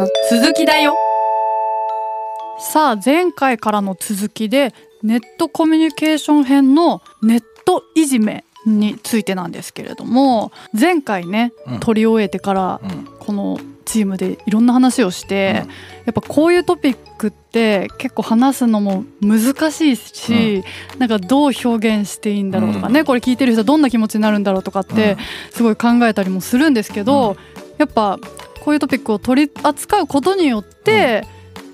の続きだよ。さあ前回からの続きでネットコミュニケーション編のネットいじめについてなんですけれども前回ね、うん。取り終えてからうん。このチームでいろんな話をして、うん。やっぱこういうトピックって結構話すのも難しいし、なんかどう表現していいんだろうとかね、うん。これ聞いてる人どんな気持ちになるんだろうとかってすごい考えたりもするんですけど、やっぱこういうトピックを取り扱うことによって、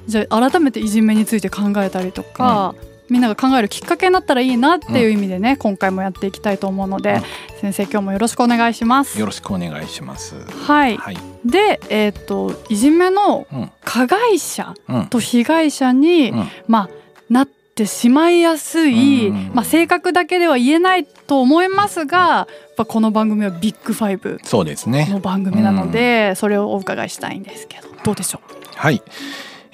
じゃあ改めていじめについて考えたりとか、みんなが考えるきっかけになったらいいなっていう意味でね、今回もやっていきたいと思うので、先生今日もよろしくお願いします。よろしくお願いします。はい、はい。で、えー、といじめのうん。加害者うん。と被害者に、うん。まあ、なってしまいやすい、うんまあ、性格だけでは言えないと思いますがやっぱこの番組はビッグファイブそうですね。の番組なので、それをお伺いしたいんですけどどうでしょはい。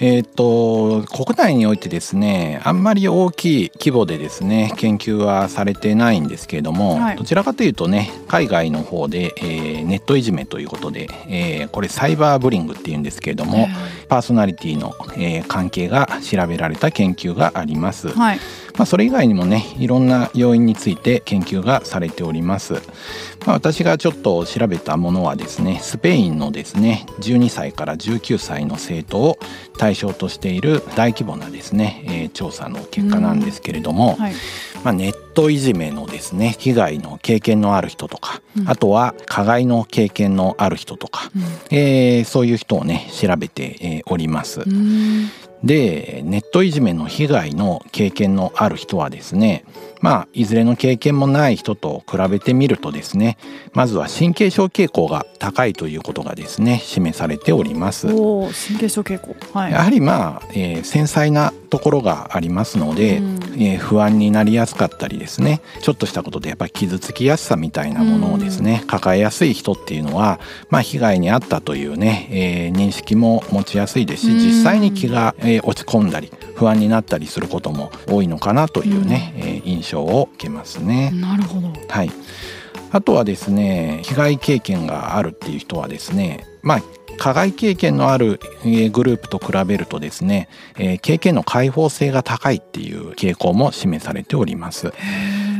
えー、と国内においてですねあんまり大きい規模でですね研究はされてないんですけれども、はい。どちらかというとね海外の方で、えーネットいじめということで、えーこれサイバーブリングっていうんですけれどうも、パーソナリティの、えー関係が調べられた研究があります。はい、まあ、それ以外にもねいろんな要因について研究がされております、まあ、私がちょっと調べたものはですねスペインのですね12歳から19歳の生徒を対象としている大規模なですね、えー調査の結果なんですけれども、はい。まあ、ネットいじめのですね被害の経験のある人とか、うん。あとは加害の経験のある人とか、えーそういう人をね調べて、えーおります。うんうんでネットいじめの被害の経験のある人はですねまあいずれの経験もない人と比べてみるとですねまずは神経症傾向が高いということがですね示されております。神経症傾向。はい。やはりまあ、えー繊細なところがありますので、うん。えー不安になりやすかったりですねちょっとしたことでやっぱり傷つきやすさみたいなものをですね、抱えやすい人っていうのは、まあ、被害に遭ったというね、えー認識も持ちやすいですしうん。実際に気が、えー落ち込んだり不安になったりすることも多いのかなというね、えー印象を受けますね。なるほどはい、あとはですね被害経験があるっていう人はですねまあ加害経験のあるえーグループと比べるとですね、えー経験の開放性が高いっていう傾向も示されております。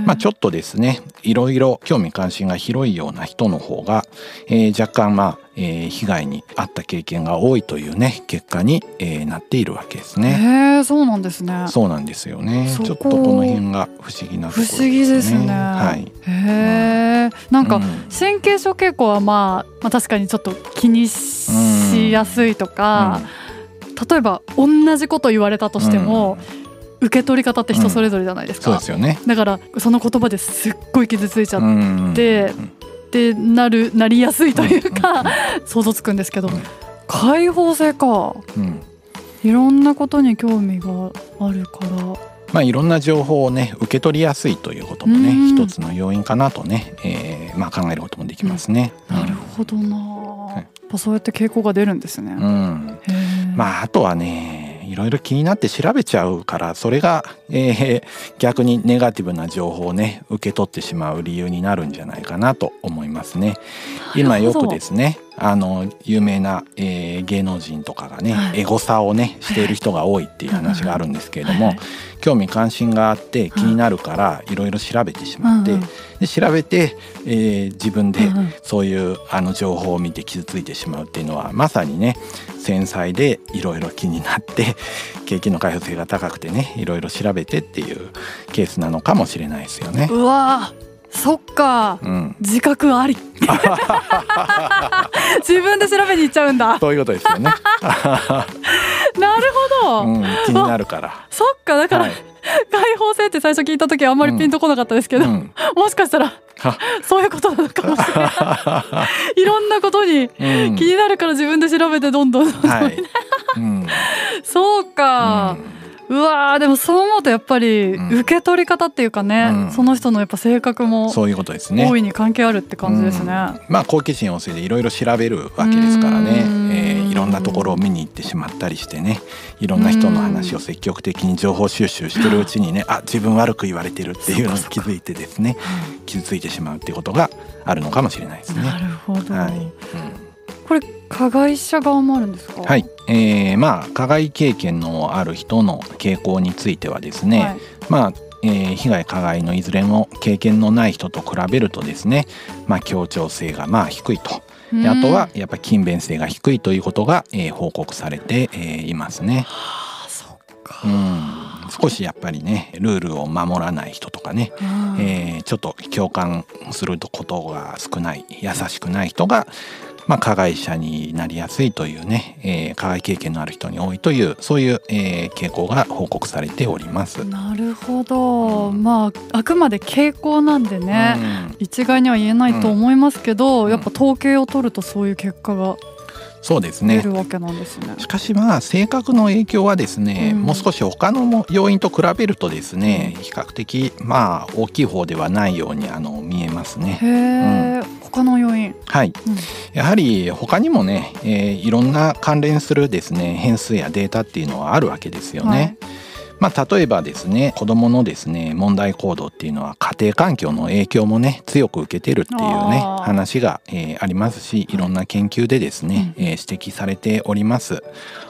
まあ、ちょっとですねいろいろ興味関心が広いような人の方が、えー若干まあ、えー被害に遭った経験が多いというね結果に、えーなっているわけですね。へえそうなんですねそうなんですよね。ちょっとこの辺が不思議なところですね。不思議ですねはい。へえなんか、うん神経症傾向は、まあ、まあ確かにちょっと気にしやすいとか、例えば同じこと言われたとしても、受け取り方って人それぞれじゃないですか、そうですよね。だからその言葉ですっごい傷ついちゃっうん。ててなるなりやすいというか、想像つくんですけど、うん。開放性か。うん。いろんなことに興味があるから。まあいろんな情報をね受け取りやすいということもねうん。一つの要因かなとね、えーまあ考えることもできますね。なるほどな、やっぱそうやって傾向が出るんですね。うん。まああとはねいろいろ気になって調べちゃうからそれが、えー逆にネガティブな情報をね受け取ってしまう理由になるんじゃないかなと思いますね。今よくですねあの有名な、えー芸能人とかがね、はい。エゴサをねしている人が多いっていう話があるんですけれども、はい。興味関心があって気になるからいろいろ調べてしまって、うんうん。で調べて、えー自分でそういうあの情報を見て傷ついてしまうっていうのはまさにね繊細でいろいろ気になって 景気の開放性が高くてねいろいろ調べてっていうケースなのかもしれないですよね。うわーそっか。うん、自覚あり。自分で調べに行っちゃうんだ。なるそういうことですよね。ほど、うん、気になるから。そっか。だから、はい。開放性って最初聞いた時はあんまりピンとこなかったですけど、うん。もしかしたらは。そういうことなのかもしれない。いろんなことにうん。気になるから自分で調べてどんどん、はい。うん。そうか、うわーでもそう思うとやっぱりうん。受け取り方っていうかね、うん。その人のやっぱ性格もそういうことですね。大いに関係あるって感じですね。うん。まあ好奇心旺盛でいろいろ調べるわけですからね、うん。えーいろんなところを見に行ってしまったりしてね。いろんな人の話を積極的に情報収集してるうちにねあ自分悪く言われてるっていうのに気づいてですね傷ついてしまうっていうことがあるのかもしれないですね。なるほど、はい、うんここれ加害者側もあるんですか？はい、えー、まあ加害経験のある人の傾向についてはですね、はい、まあえー、被害加害のいずれも経験のない人と比べるとですね、まあ、協調性がまあ低いと。あとはやっぱり勤勉性が低いということが、えー、報告されて、えー、いますね。はあ、そっか。うん少しやっぱりねルールを守らない人とかね、うん、えー、ちょっと共感することが少ない優しくない人がまあ、加害者になりやすいというね、えー、加害経験のある人に多いというそういう、えー、傾向が報告されております。なるほど、うん、まああくまで傾向なんでね、うん、一概には言えないと思いますけど、うん、やっぱ統計を取るとそういう結果がそうですね。しかしまあ性格の影響はですね、うん、もう少し他の要因と比べるとですね、比較的まあ大きい方ではないようにあの見えますね。へえ、うん、他の要因？はい、うん、やはり他にもね、えー、いろんな関連するですね変数やデータっていうのはあるわけですよね。はいまあ、例えばですね子どものですね問題行動っていうのは家庭環境の影響もね強く受けてるっていうね話が、えー、ありますしい。ろんな研究でですね、えー、指摘されております。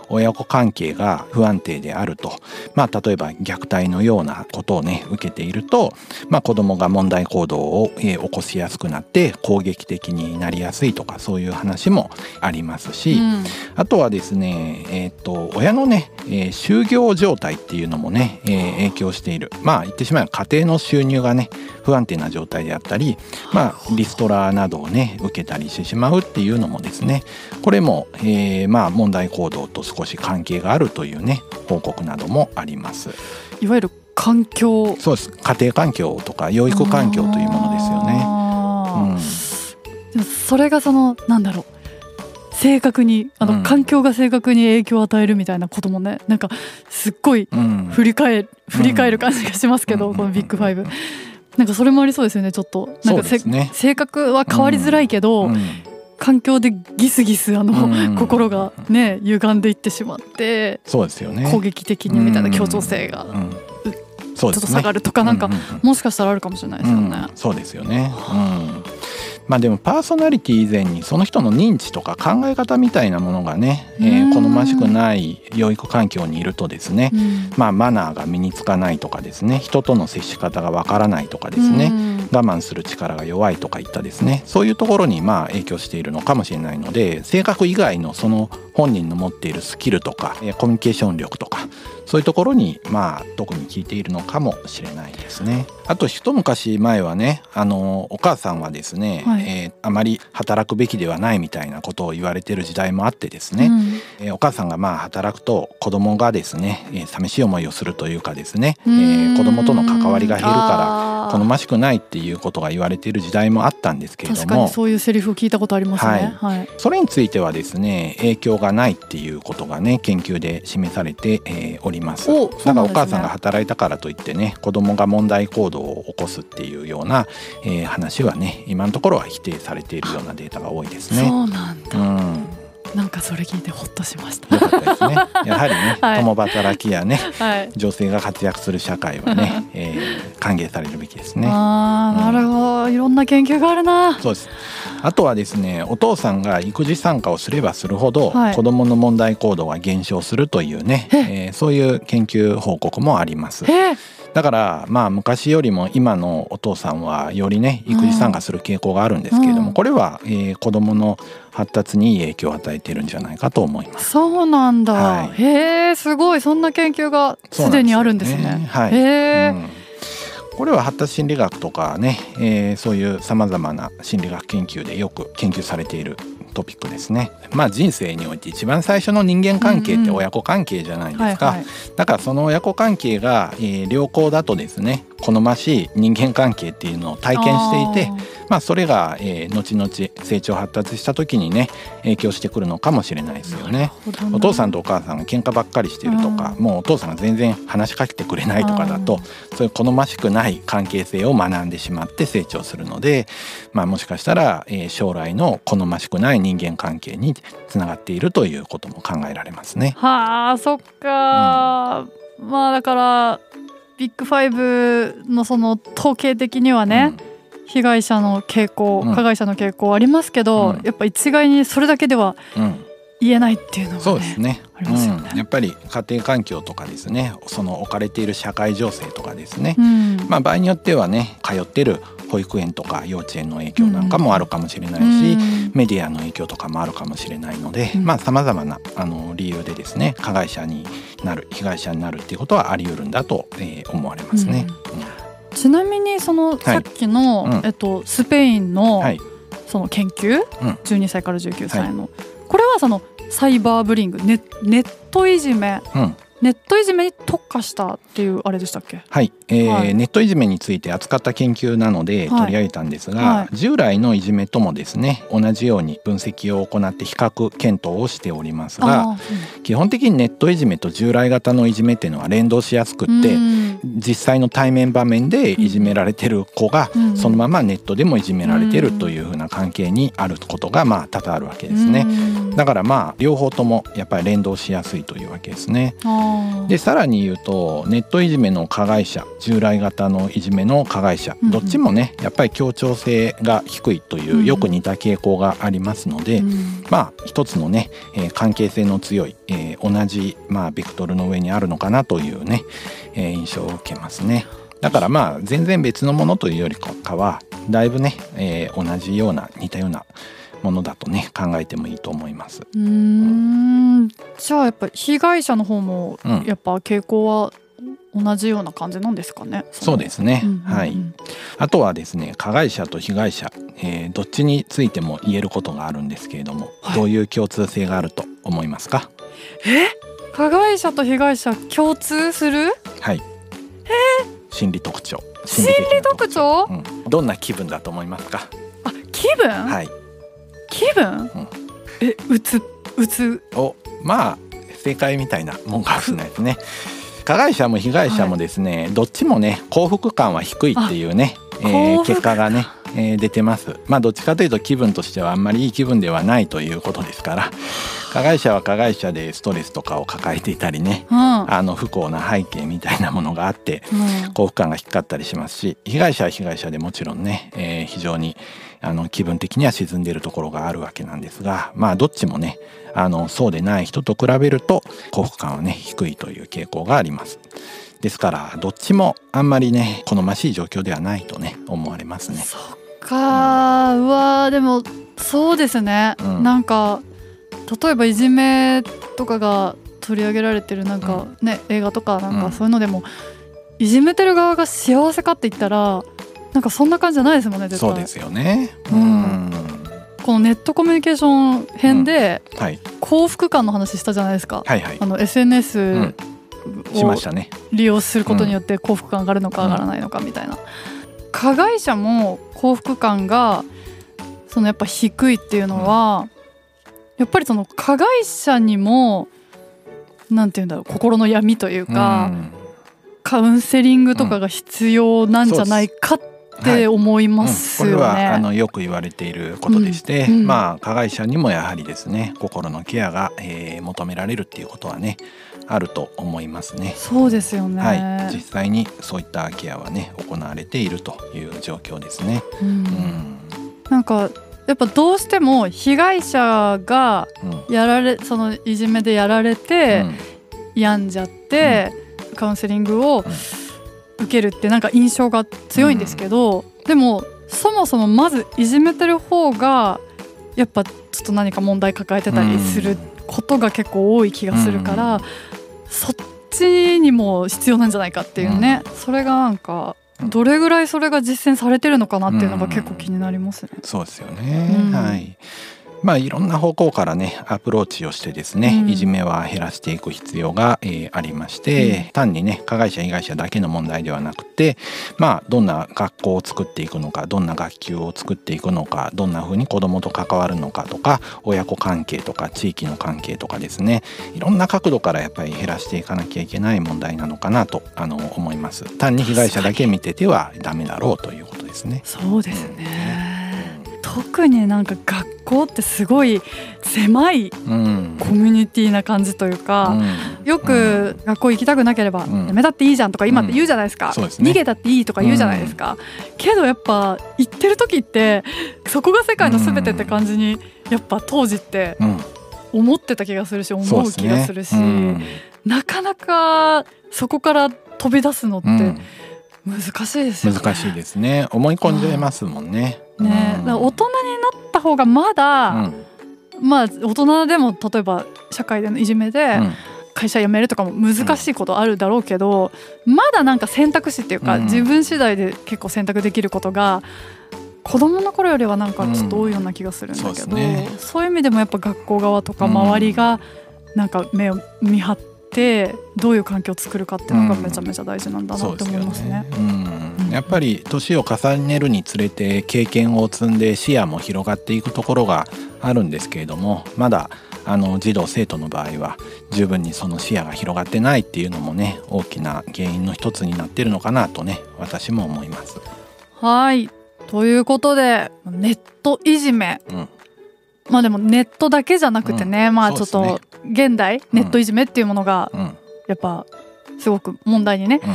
親子関係が不安定であると、まあ、例えば虐待のようなことをね受けていると、まあ、子どもが問題行動を、えー、起こしやすくなって攻撃的になりやすいとかそういう話もありますし、うん、あとはですね、えーと、親のね、えー、就業状態っていうのもね、えー、影響している。まあ言ってしまえば家庭の収入がね不安定な状態であったり、まあ、リストラなどをね受けたりしてしまうっていうのもですねこれも、えー、まあ問題行動と少し関係があるというね報告などもあります。いわゆる環境。そうです。家庭環境とか養育環境というものですよね。うん、それがそのなんだろう正確にあの、環境が正確に影響を与えるみたいなこともねなんかすっごい振り返,、振り返る感じがしますけど、このビッグファイブ。なんかそれもありそうですよねちょっと。なんか、ね、性格は変わりづらいけど、うん。うん、環境でギスギスあの、うん、心がね歪んでいってしまってそうですよね。攻撃的にみたいな協調性が、ちょっと下がるとかなんか、もしかしたらあるかもしれないですよね。そうですよね、うんまあでもパーソナリティ以前にその人の認知とか考え方みたいなものがね、えー、好ましくない養育環境にいるとですね、まあマナーが身につかないとかですね人との接し方がわからないとかですね我慢する力が弱いとかいったですね。そういうところにまあ影響しているのかもしれないので性格以外のその本人の持っているスキルとかコミュニケーション力とかそういうところにまあ特に効いているのかもしれないですね。あと一昔前はねあのお母さんはですね、はい、えー、あまり働くべきではないみたいなことを言われてる時代もあってですね、うん、えー、お母さんがまあ働くと子供がですね、えー、寂しい思いをするというかですね、えー、子供との関わりが減るから好ましくないっていうことが言われている時代もあったんですけれども。そういうセリフを聞いたことありますね、はい、はい、それについてはですね影響がないっていうことがね研究で示されて、えー、おります。だからお母さんが働いたからといってね子供が問題行動を起こすっていうような、えー、話はね今のところは否定されているようなデータが多いですね。そうなんだ、うんなんかそれ聞いてほっとしました。よかったですね。やはりね、はい、共働きやね、はい、女性が活躍する社会はね、えー、歓迎されるべきですね。ああ、なるほど、いろんな研究があるな。そうです。あとはですね、お父さんが育児参加をすればするほど、はい、子供の問題行動が減少するというね、ええー、そういう研究報告もあります。えだからまあ昔よりも今のお父さんはよりね育児参加する傾向があるんですけれども、うん、これは、えー、子どもの発達に影響を与えているんじゃないかと思います。そうなんだ。はい、へえすごいそんな研究がすでにあるんですね。すねはい、へえ。うんこれは発達心理学とかね、えー、そういうさまざまな心理学研究でよく研究されているトピックですね。まあ人生において一番最初の人間関係って親子関係じゃないですか。だからその親子関係が、えー、良好だとですね好ましい人間関係っていうのを体験していてまあそれが、えー、後々成長発達した時にね影響してくるのかもしれないですよね。お父さんとお母さんが喧嘩ばっかりしてるとかもうお父さんが全然話しかけてくれないとかだとそういう好ましくない関係性を学んでしまって成長するので、まあ、もしかしたら、えー、将来の好ましくない人間関係につながっているということも考えられますね。はあそっか、うん、まあだからビッグファイブのその統計的にはね、被害者の傾向、うん。加害者の傾向ありますけど、うん。やっぱ一概にそれだけではうん。言えないっていうのが、ね、そうですね。ね。うん、やっぱり家庭環境とかですねその置かれている社会情勢とかですね、うん。まあ、場合によってはね通ってる保育園とか幼稚園の影響なんかもあるかもしれないし、うん。メディアの影響とかもあるかもしれないので、うん。まあさまざまなあの理由でですね加害者になる被害者になるっていうことはあり得るんだと、えー思われますね。ちなみにそのさっきの、うん。えっと、スペインうんのはい、その研究、うん。12歳から19歳の、これはそのサイバーブリングネネットいじめ。うん。ネットいじめに特化したっていうあれでしたっけ？はい、えーはい。ネットいじめについて扱った研究なのではい。取り上げたんですが、はい。従来のいじめともですね同じように分析を行って比較検討をしておりますがあ基本的にネットいじめと従来型のいじめっていうのは連動しやすくーって、うん実際の対面場面でいじめられてる子がうん。そのままネットでもいじめられてるというふうな関係にあることがまあ多々あるわけですね。うん。だからまあ両方ともやっぱり連動しやすいというわけですね。でさらに言うとネットいじめの加害者従来型のいじめの加害者どっちもねやっぱり協調性が低いというよく似た傾向がありますので、うん。まあ一つのね、えー関係性の強い、えー同じまあベクトルの上にあるのかなというね、えー印象を受けますね。だからまあ全然別のものというよりかはだいぶね、えー同じような似たようなものだとね考えてもいいと思います。うーんじゃあやっぱ被害者の方もうんやっぱ傾向は同じような感じなんですかね？そうですね、うんうんうんはい。あとはですね加害者と被害者、えーどっちについても言えることがあるんですけれども、はいどういう共通性があると思いますか？加害者と被害者共通する？はい。心理特徴。心理特徴？うん、どんな気分だと思いますか？あ気分？はい。気分？んえうつうつお、まあ正解みたいなもんかもしれないですね。加害者も被害者もですね、どっちもね幸福感は低いっていうね、えー結果がね、えー出てます。まあどっちかというと気分としてはあんまりいい気分ではないということですから、加害者は加害者でストレスとかを抱えていたりね、うんあの不幸な背景みたいなものがあって。うん幸福感が低かったりしますし被害者は被害者でもちろんね、えー非常にあの気分的には沈んでいるところがあるわけなんですがまあどっちもねあのそうでない人と比べると幸福感はね低いという傾向があります。ですからどっちもあんまりね好ましい状況ではないとね思われますね。かうわーでもそうですね、うん。なんか例えばいじめとかが取り上げられてるなんかね、映画とかなんうん。かそういうのでも、いじめてる側が幸せかって言ったらなんかそんな感じじゃないですもんね絶対。そうですよね。ううん。んこのネットコミュニケーション編ではい。幸福感の話したじゃないですか、はいはい。あの SNS を。利用することによって幸福感上がるのかうん上がらないのかみたいな、加害者も幸福感がそのやっぱ低いっていうのは、やっぱりその加害者にもなんて言うんだろう心の闇というか、うん。カウンセリングとかが必要なんじゃないかって思いますようん。これはあね。のよく言われていることでして、うん。うん。まあ加害者にもやはりですね心のケアが、えー求められるっていうことはねあると思いますね。そうですよね。はい、実際にそういったケアはね行われているという状況ですね。うん。うん。なんかやっぱどうしても被害者がうん。やられそのいじめでやられて、病んじゃって、カウンセリングを受けるってなんか印象が強いんですけど、でもそもそもまずいじめてる方がやっぱちょっと何か問題抱えてたりすることが結構多い気がするから、そっちにも必要なんじゃないかっていうね、それがなんかうん。どれぐらいそれが実践されてるのかなっていうのが結構気になりますね。そうですよね、うん。はいまあいろんな方向からねアプローチをしてですね、うんいじめは減らしていく必要が、えーありまして、単にね加害者被害者だけの問題ではなくてまあどんな学校を作っていくのかどんな学級を作っていくのかどんな風に子どもと関わるのかとか親子関係とか地域の関係とかですねいろんな角度からやっぱり減らしていかなきゃいけない問題なのかなとあの思います単に被害者だけ見ててはダメだろうということですね。そうですね。と特になんか学校ってすごい狭いうん。コミュニティな感じというか、よく学校行きたくなければうん。やめたっていいじゃんとか今って言うじゃないですか、そうですね。逃げたっていいとか言うじゃないですか、けどやっぱ行ってる時ってそこが世界の全てって感じにやっぱ当時ってうん。思ってた気がするし思う気がするし、うん。なかなかそこから飛び出すのってうん難しいですよね。難しいですね。思い込んじゃいますもんね。ね、だから大人になった方がまだ、うん。まあ大人でも例えば社会でのいじめでうん。会社辞めるとかも難しいことあるだろうけど、まだなんか選択肢っていうか、うん。自分次第で結構選択できることが子供の頃よりはなんかちょっと多いような気がするんだけど、うん。そうね。いう意味でもやっぱ学校側とかうん周りがなんか目を見張ってどういう環境を作るかっていうのがめちゃめちゃ大事なんだなって思いますね。うん、やっぱり年を重ねるにつれて経験を積んで視野も広がっていくところがあるんですけれどもまだあの児童生徒の場合は十分にその視野が広がってないっていうのもね大きな原因の一つになってるのかなとね私も思います。はい。ということでネットいじめ。うんまあでもネットだけじゃなくてね、まあちょっと現代ネットいじめっていうものがうん。やっぱすごく問題にね、うん。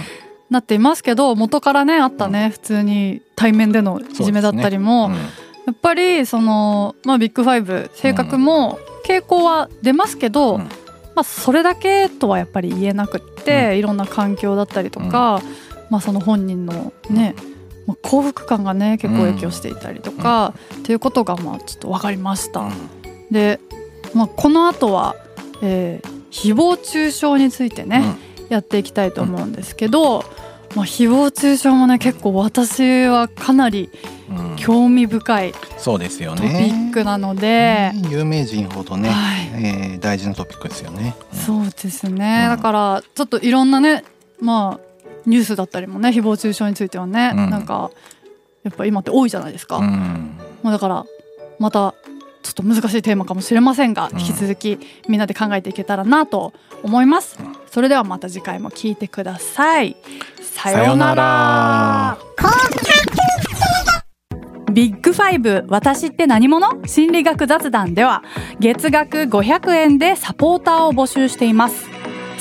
なっていますけど元からねあったね、普通に対面でのいじめだったりも、うん。やっぱりその、まあ、ビッグファイブ性格も傾向は出ますけど、うん。まあ、それだけとはやっぱり言えなくって、いろんな環境だったりとか、まあ、その本人のね、まあ、幸福感がね結構影響していたりとか、っていうことがまあちょっと分かりました。で、まあ、この後は、えー誹謗中傷についてね、やっていきたいと思うんですけど、まあ、誹謗中傷もね結構私はかなりうん。うん興味深いそうですよトピね。ックなので、ね有名人ほどね、はい、えー大事なトピックですよね。うん。そうですね、うん。だからちょっといろんなねまあニュースだったりもね誹謗中傷についてはね、うん。なんかやっぱ今って多いじゃないですか、うん。まあだからまたちょっと難しいテーマかもしれませんが、うん。引き続きみんなで考えていけたらなと思います、うん。それではまた次回も聞いてください。ささようなら。ビッグファイブ私って何者？心理学雑談では月額500円でサポーターを募集しています